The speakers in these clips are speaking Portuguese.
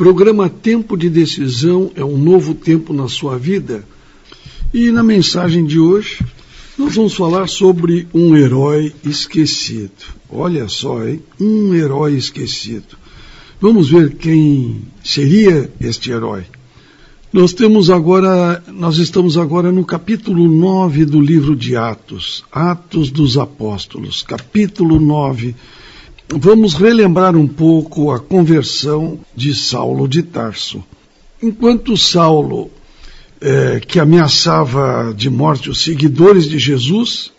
Programa Tempo de Decisão é um novo tempo na sua vida. E na mensagem de hoje, nós vamos falar sobre um herói esquecido. Olha só, hein? Um herói esquecido. Vamos ver quem seria este herói. Nós temos agora, nós estamos agora no capítulo 9 do livro de Atos, Atos dos Apóstolos, capítulo 9 Vamos relembrar um pouco a conversão de Saulo de Tarso. Enquanto Saulo, é, que ameaçava de morte os seguidores de Jesus,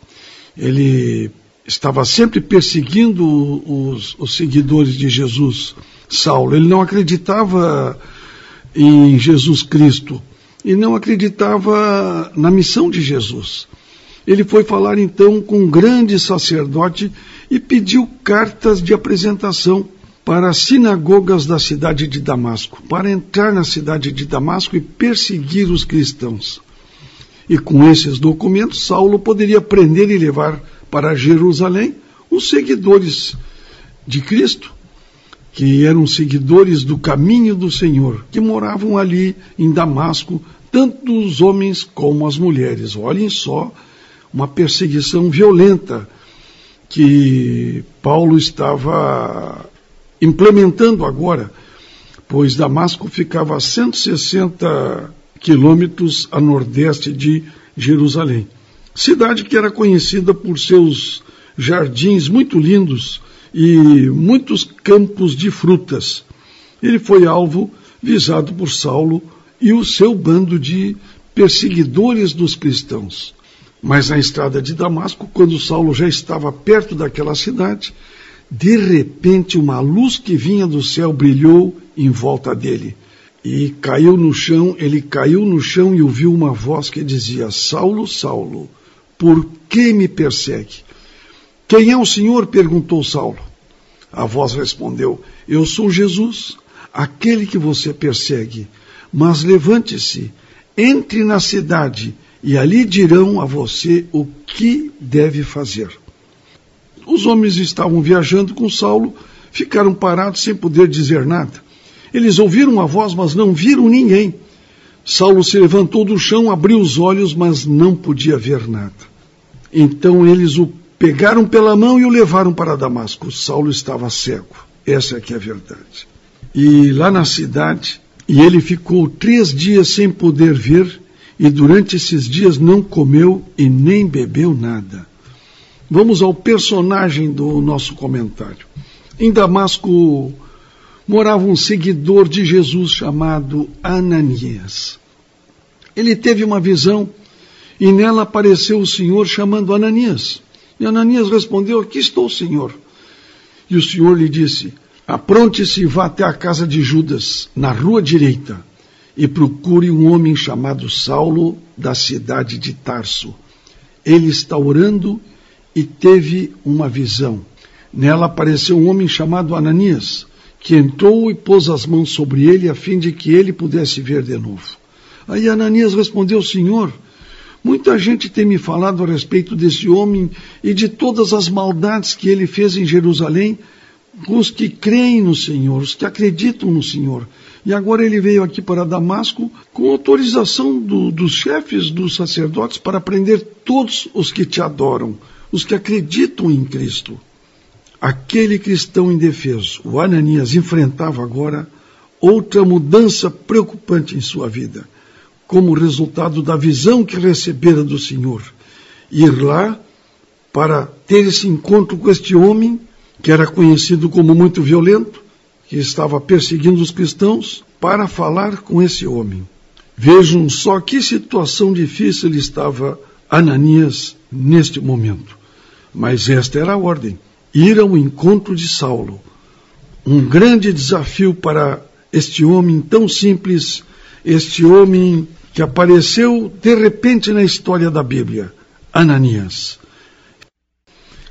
ele estava sempre perseguindo os, os seguidores de Jesus. Saulo, ele não acreditava em Jesus Cristo e não acreditava na missão de Jesus. Ele foi falar então com um grande sacerdote e pediu cartas de apresentação para as sinagogas da cidade de Damasco, para entrar na cidade de Damasco e perseguir os cristãos. E com esses documentos, Saulo poderia prender e levar para Jerusalém os seguidores de Cristo, que eram seguidores do caminho do Senhor, que moravam ali em Damasco, tanto os homens como as mulheres. Olhem só, uma perseguição violenta que Paulo estava implementando agora, pois Damasco ficava a 160 quilômetros a nordeste de Jerusalém. Cidade que era conhecida por seus jardins muito lindos e muitos campos de frutas. Ele foi alvo visado por Saulo e o seu bando de perseguidores dos cristãos. Mas na estrada de Damasco, quando Saulo já estava perto daquela cidade, de repente uma luz que vinha do céu brilhou em volta dele. E caiu no chão, ele caiu no chão e ouviu uma voz que dizia: Saulo, Saulo, por que me persegue? Quem é o Senhor? perguntou Saulo. A voz respondeu: Eu sou Jesus, aquele que você persegue. Mas levante-se, entre na cidade e ali dirão a você o que deve fazer. Os homens estavam viajando com Saulo, ficaram parados sem poder dizer nada. Eles ouviram a voz, mas não viram ninguém. Saulo se levantou do chão, abriu os olhos, mas não podia ver nada. Então eles o pegaram pela mão e o levaram para Damasco. Saulo estava cego. Essa é que é a verdade. E lá na cidade, e ele ficou três dias sem poder ver e durante esses dias não comeu e nem bebeu nada. Vamos ao personagem do nosso comentário. Em Damasco morava um seguidor de Jesus chamado Ananias. Ele teve uma visão e nela apareceu o Senhor chamando Ananias. E Ananias respondeu: Aqui estou, Senhor. E o Senhor lhe disse: Apronte-se e vá até a casa de Judas, na rua direita e procure um homem chamado Saulo da cidade de Tarso. Ele está orando e teve uma visão. Nela apareceu um homem chamado Ananias, que entrou e pôs as mãos sobre ele a fim de que ele pudesse ver de novo. Aí Ananias respondeu: Senhor, muita gente tem me falado a respeito desse homem e de todas as maldades que ele fez em Jerusalém os que creem no Senhor, os que acreditam no Senhor. E agora ele veio aqui para Damasco com autorização do, dos chefes dos sacerdotes para prender todos os que te adoram, os que acreditam em Cristo. Aquele cristão indefeso, o Ananias, enfrentava agora outra mudança preocupante em sua vida, como resultado da visão que recebera do Senhor. Ir lá para ter esse encontro com este homem, que era conhecido como muito violento, que estava perseguindo os cristãos para falar com esse homem. Vejam só que situação difícil estava Ananias neste momento. Mas esta era a ordem: ir ao encontro de Saulo. Um grande desafio para este homem tão simples, este homem que apareceu de repente na história da Bíblia, Ananias.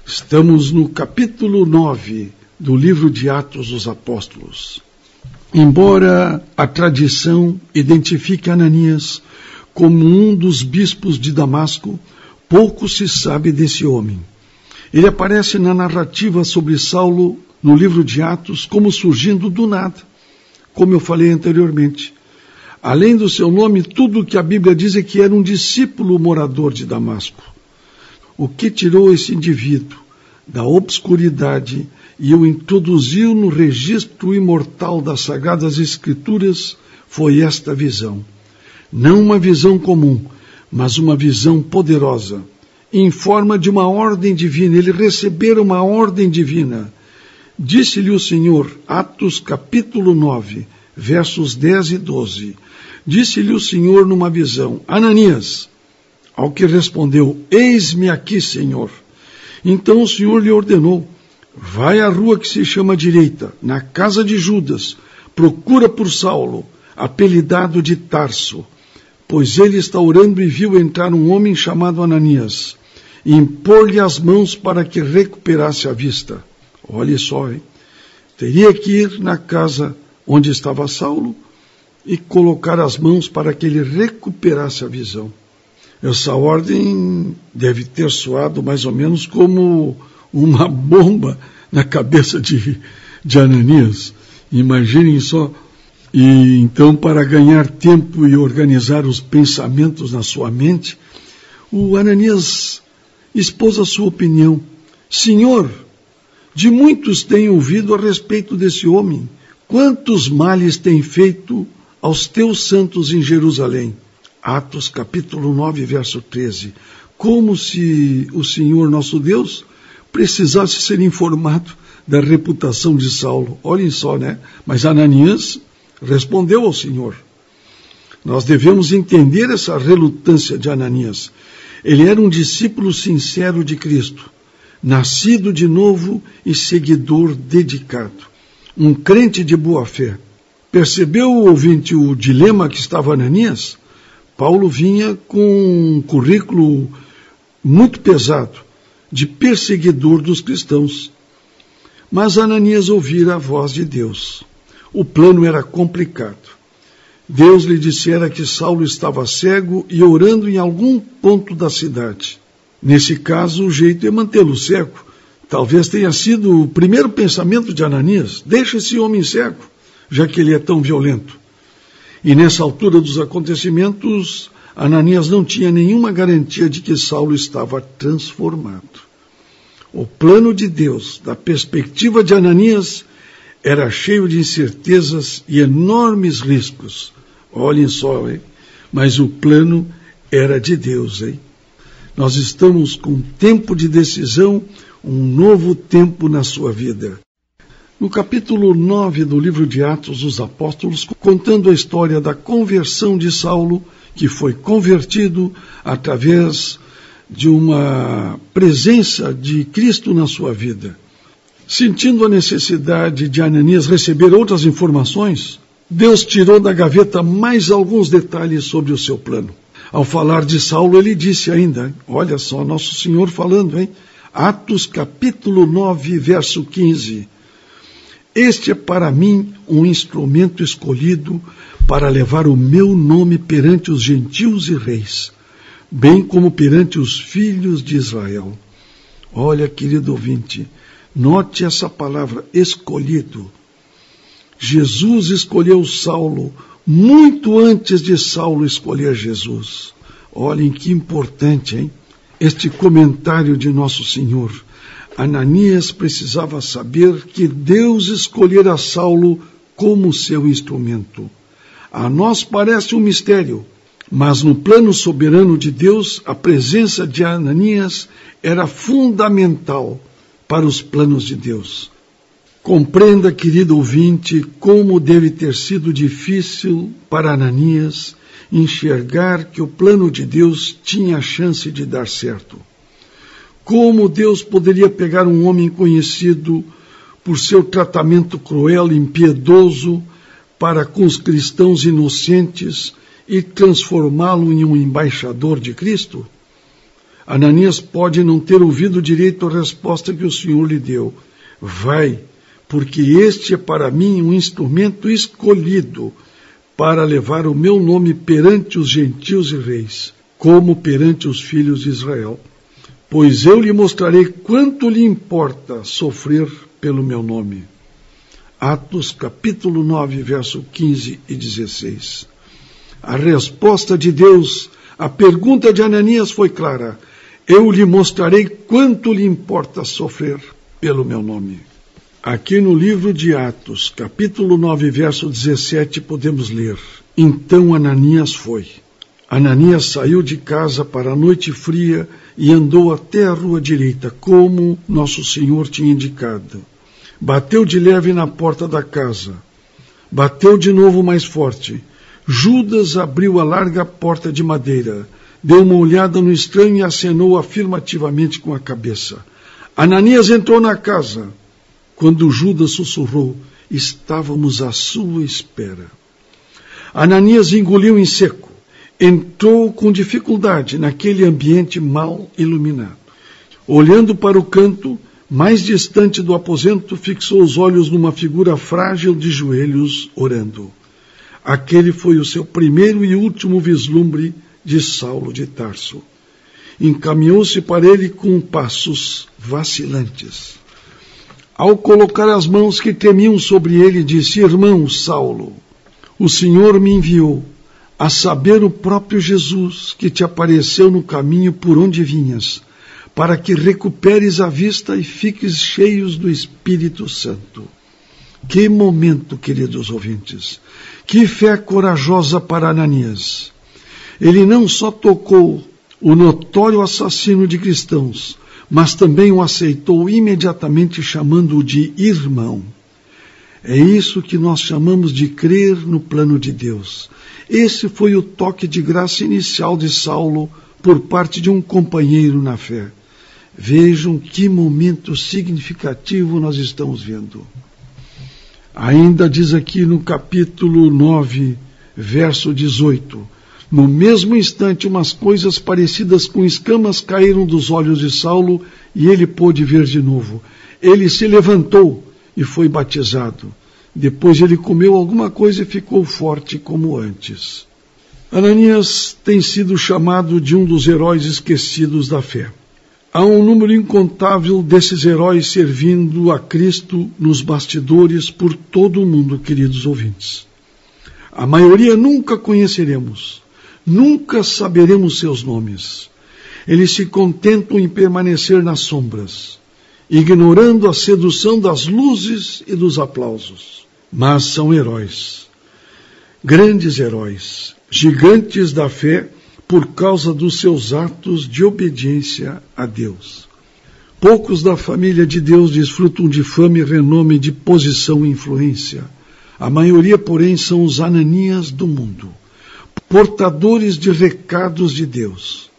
Estamos no capítulo 9 do livro de Atos dos Apóstolos. Embora a tradição identifique Ananias como um dos bispos de Damasco, pouco se sabe desse homem. Ele aparece na narrativa sobre Saulo no livro de Atos como surgindo do nada, como eu falei anteriormente. Além do seu nome, tudo o que a Bíblia diz é que era um discípulo morador de Damasco. O que tirou esse indivíduo da obscuridade e o introduziu no registro imortal das Sagradas Escrituras foi esta visão. Não uma visão comum, mas uma visão poderosa, em forma de uma ordem divina. Ele recebera uma ordem divina. Disse-lhe o Senhor, Atos capítulo 9, versos 10 e 12. Disse-lhe o Senhor numa visão, Ananias, ao que respondeu, Eis-me aqui, Senhor. Então o Senhor lhe ordenou, vai à rua que se chama direita, na casa de Judas, procura por Saulo, apelidado de Tarso, pois ele está orando e viu entrar um homem chamado Ananias, e impor-lhe as mãos para que recuperasse a vista. Olhe só, hein? Teria que ir na casa onde estava Saulo e colocar as mãos para que ele recuperasse a visão. Essa ordem deve ter soado mais ou menos como uma bomba na cabeça de, de Ananias. Imaginem só. E então, para ganhar tempo e organizar os pensamentos na sua mente, o Ananias expôs a sua opinião. Senhor, de muitos tenho ouvido a respeito desse homem. Quantos males tem feito aos teus santos em Jerusalém? Atos capítulo 9, verso 13. Como se o Senhor nosso Deus precisasse ser informado da reputação de Saulo. Olhem só, né? Mas Ananias respondeu ao Senhor. Nós devemos entender essa relutância de Ananias. Ele era um discípulo sincero de Cristo nascido de novo e seguidor dedicado, um crente de boa fé. Percebeu o ouvinte o dilema que estava Ananias? Paulo vinha com um currículo muito pesado de perseguidor dos cristãos. Mas Ananias ouvira a voz de Deus. O plano era complicado. Deus lhe dissera que Saulo estava cego e orando em algum ponto da cidade. Nesse caso, o jeito é mantê-lo cego. Talvez tenha sido o primeiro pensamento de Ananias: deixa esse homem cego, já que ele é tão violento. E nessa altura dos acontecimentos, Ananias não tinha nenhuma garantia de que Saulo estava transformado. O plano de Deus, da perspectiva de Ananias, era cheio de incertezas e enormes riscos. Olhem só, hein? Mas o plano era de Deus, hein? Nós estamos com tempo de decisão, um novo tempo na sua vida. No capítulo 9 do livro de Atos dos Apóstolos, contando a história da conversão de Saulo, que foi convertido através de uma presença de Cristo na sua vida. Sentindo a necessidade de Ananias receber outras informações, Deus tirou da gaveta mais alguns detalhes sobre o seu plano. Ao falar de Saulo, ele disse ainda, olha só, Nosso Senhor falando, hein? Atos capítulo 9, verso 15. Este é para mim um instrumento escolhido para levar o meu nome perante os gentios e reis, bem como perante os filhos de Israel. Olha, querido ouvinte, note essa palavra escolhido. Jesus escolheu Saulo muito antes de Saulo escolher Jesus. Olhem que importante, hein? Este comentário de Nosso Senhor. Ananias precisava saber que Deus escolhera Saulo como seu instrumento. A nós parece um mistério, mas no plano soberano de Deus, a presença de Ananias era fundamental para os planos de Deus. Compreenda, querido ouvinte, como deve ter sido difícil para Ananias enxergar que o plano de Deus tinha chance de dar certo. Como Deus poderia pegar um homem conhecido por seu tratamento cruel e impiedoso para com os cristãos inocentes e transformá-lo em um embaixador de Cristo? Ananias pode não ter ouvido direito a resposta que o Senhor lhe deu. Vai porque este é para mim um instrumento escolhido para levar o meu nome perante os gentios e reis, como perante os filhos de Israel. Pois eu lhe mostrarei quanto lhe importa sofrer pelo meu nome. Atos capítulo 9, verso 15 e 16. A resposta de Deus à pergunta de Ananias foi clara: Eu lhe mostrarei quanto lhe importa sofrer pelo meu nome. Aqui no livro de Atos, capítulo 9, verso 17, podemos ler: Então Ananias foi. Ananias saiu de casa para a noite fria e andou até a rua direita, como nosso Senhor tinha indicado. Bateu de leve na porta da casa. Bateu de novo mais forte. Judas abriu a larga porta de madeira, deu uma olhada no estranho e acenou afirmativamente com a cabeça. Ananias entrou na casa. Quando Judas sussurrou, estávamos à sua espera. Ananias engoliu em seco entrou com dificuldade naquele ambiente mal iluminado. Olhando para o canto, mais distante do aposento, fixou os olhos numa figura frágil de joelhos, orando. Aquele foi o seu primeiro e último vislumbre de Saulo de Tarso. Encaminhou-se para ele com passos vacilantes. Ao colocar as mãos que temiam sobre ele, disse: Irmão Saulo, o Senhor me enviou a saber o próprio Jesus que te apareceu no caminho por onde vinhas, para que recuperes a vista e fiques cheios do Espírito Santo. Que momento, queridos ouvintes! Que fé corajosa para Ananias! Ele não só tocou o notório assassino de cristãos, mas também o aceitou imediatamente, chamando-o de irmão. É isso que nós chamamos de crer no plano de Deus. Esse foi o toque de graça inicial de Saulo por parte de um companheiro na fé. Vejam que momento significativo nós estamos vendo. Ainda diz aqui no capítulo 9, verso 18: No mesmo instante, umas coisas parecidas com escamas caíram dos olhos de Saulo e ele pôde ver de novo. Ele se levantou e foi batizado. Depois ele comeu alguma coisa e ficou forte como antes. Ananias tem sido chamado de um dos heróis esquecidos da fé. Há um número incontável desses heróis servindo a Cristo nos bastidores por todo o mundo, queridos ouvintes. A maioria nunca conheceremos, nunca saberemos seus nomes. Eles se contentam em permanecer nas sombras, ignorando a sedução das luzes e dos aplausos mas são heróis. Grandes heróis, gigantes da fé por causa dos seus atos de obediência a Deus. Poucos da família de Deus desfrutam de fama e renome de posição e influência. A maioria, porém, são os ananias do mundo, portadores de recados de Deus.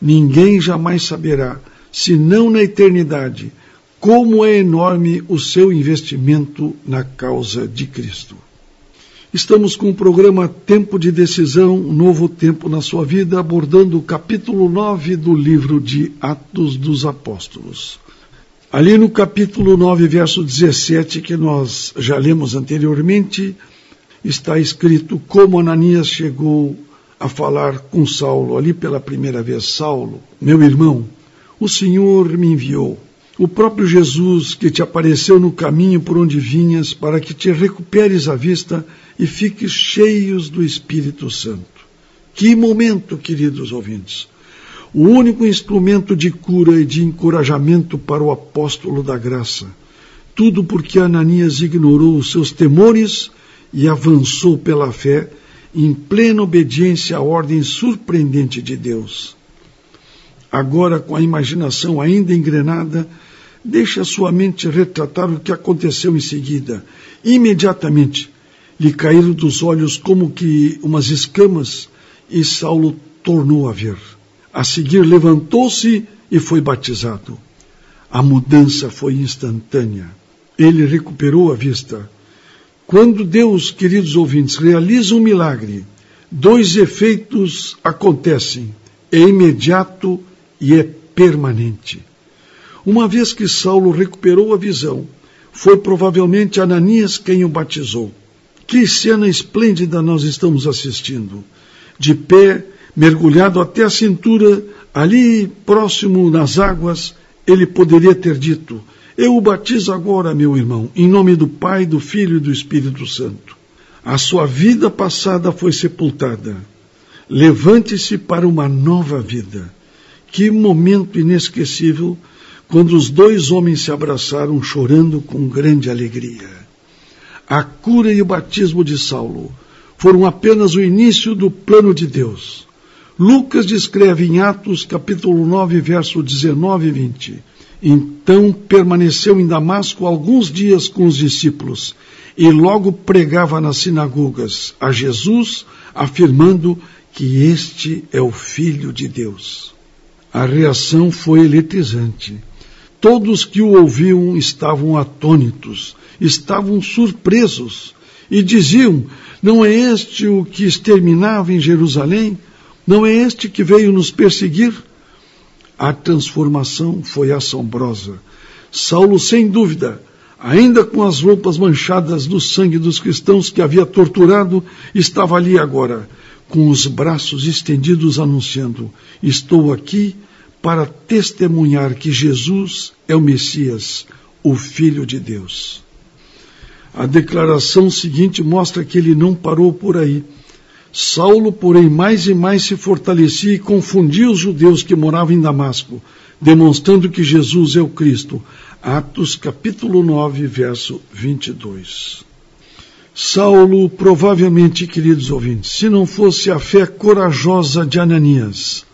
Ninguém jamais saberá, senão na eternidade, como é enorme o seu investimento na causa de Cristo. Estamos com o programa Tempo de Decisão, um novo tempo na sua vida, abordando o capítulo 9 do livro de Atos dos Apóstolos. Ali no capítulo 9, verso 17, que nós já lemos anteriormente, está escrito como Ananias chegou a falar com Saulo, ali pela primeira vez: Saulo, meu irmão, o Senhor me enviou o próprio Jesus que te apareceu no caminho por onde vinhas, para que te recuperes a vista e fiques cheios do Espírito Santo. Que momento, queridos ouvintes! O único instrumento de cura e de encorajamento para o apóstolo da graça. Tudo porque Ananias ignorou os seus temores e avançou pela fé em plena obediência à ordem surpreendente de Deus. Agora, com a imaginação ainda engrenada, deixe a sua mente retratar o que aconteceu em seguida. Imediatamente lhe caíram dos olhos como que umas escamas e Saulo tornou a ver. A seguir levantou-se e foi batizado. A mudança foi instantânea. Ele recuperou a vista. Quando Deus, queridos ouvintes, realiza um milagre, dois efeitos acontecem. É imediato e é permanente. Uma vez que Saulo recuperou a visão, foi provavelmente Ananias quem o batizou. Que cena esplêndida nós estamos assistindo. De pé, mergulhado até a cintura, ali próximo nas águas, ele poderia ter dito: Eu o batizo agora, meu irmão, em nome do Pai, do Filho e do Espírito Santo. A sua vida passada foi sepultada. Levante-se para uma nova vida. Que momento inesquecível quando os dois homens se abraçaram chorando com grande alegria. A cura e o batismo de Saulo foram apenas o início do plano de Deus. Lucas descreve em Atos capítulo 9, verso 19 e 20. Então permaneceu em Damasco alguns dias com os discípulos e logo pregava nas sinagogas a Jesus, afirmando que este é o Filho de Deus. A reação foi eletrizante. Todos que o ouviam estavam atônitos, estavam surpresos e diziam: Não é este o que exterminava em Jerusalém? Não é este que veio nos perseguir? A transformação foi assombrosa. Saulo, sem dúvida, ainda com as roupas manchadas do sangue dos cristãos que havia torturado, estava ali agora, com os braços estendidos, anunciando: Estou aqui para testemunhar que Jesus é o Messias, o Filho de Deus. A declaração seguinte mostra que ele não parou por aí. Saulo, porém, mais e mais se fortalecia e confundia os judeus que moravam em Damasco, demonstrando que Jesus é o Cristo. Atos capítulo 9, verso 22. Saulo, provavelmente, queridos ouvintes, se não fosse a fé corajosa de Ananias,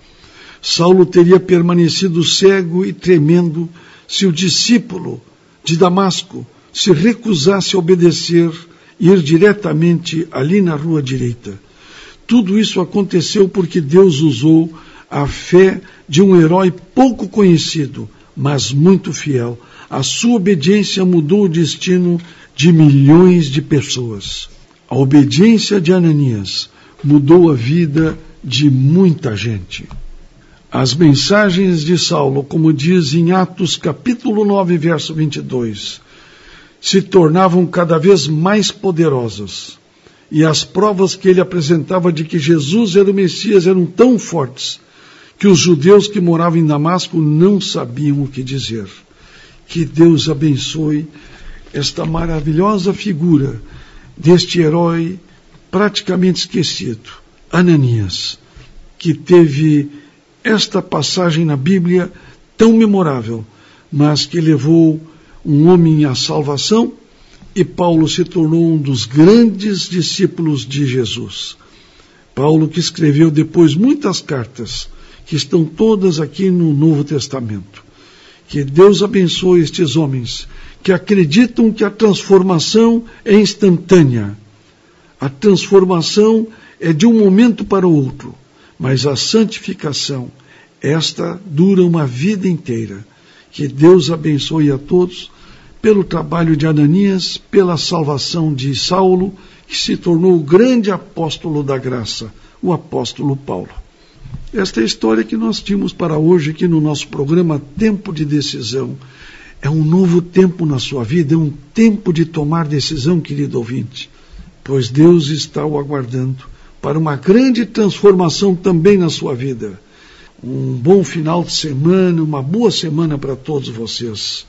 Saulo teria permanecido cego e tremendo se o discípulo de Damasco se recusasse a obedecer e ir diretamente ali na rua direita. Tudo isso aconteceu porque Deus usou a fé de um herói pouco conhecido, mas muito fiel. A sua obediência mudou o destino de milhões de pessoas. A obediência de Ananias mudou a vida de muita gente. As mensagens de Saulo, como diz em Atos capítulo 9, verso 22, se tornavam cada vez mais poderosas. E as provas que ele apresentava de que Jesus era o Messias eram tão fortes que os judeus que moravam em Damasco não sabiam o que dizer. Que Deus abençoe esta maravilhosa figura deste herói praticamente esquecido, Ananias, que teve esta passagem na Bíblia tão memorável, mas que levou um homem à salvação e Paulo se tornou um dos grandes discípulos de Jesus. Paulo que escreveu depois muitas cartas, que estão todas aqui no Novo Testamento. Que Deus abençoe estes homens que acreditam que a transformação é instantânea. A transformação é de um momento para o outro, mas a santificação, esta dura uma vida inteira. Que Deus abençoe a todos pelo trabalho de Ananias, pela salvação de Saulo, que se tornou o grande apóstolo da graça, o apóstolo Paulo. Esta é a história que nós tínhamos para hoje aqui no nosso programa Tempo de Decisão. É um novo tempo na sua vida, é um tempo de tomar decisão, querido ouvinte, pois Deus está o aguardando para uma grande transformação também na sua vida. Um bom final de semana, uma boa semana para todos vocês.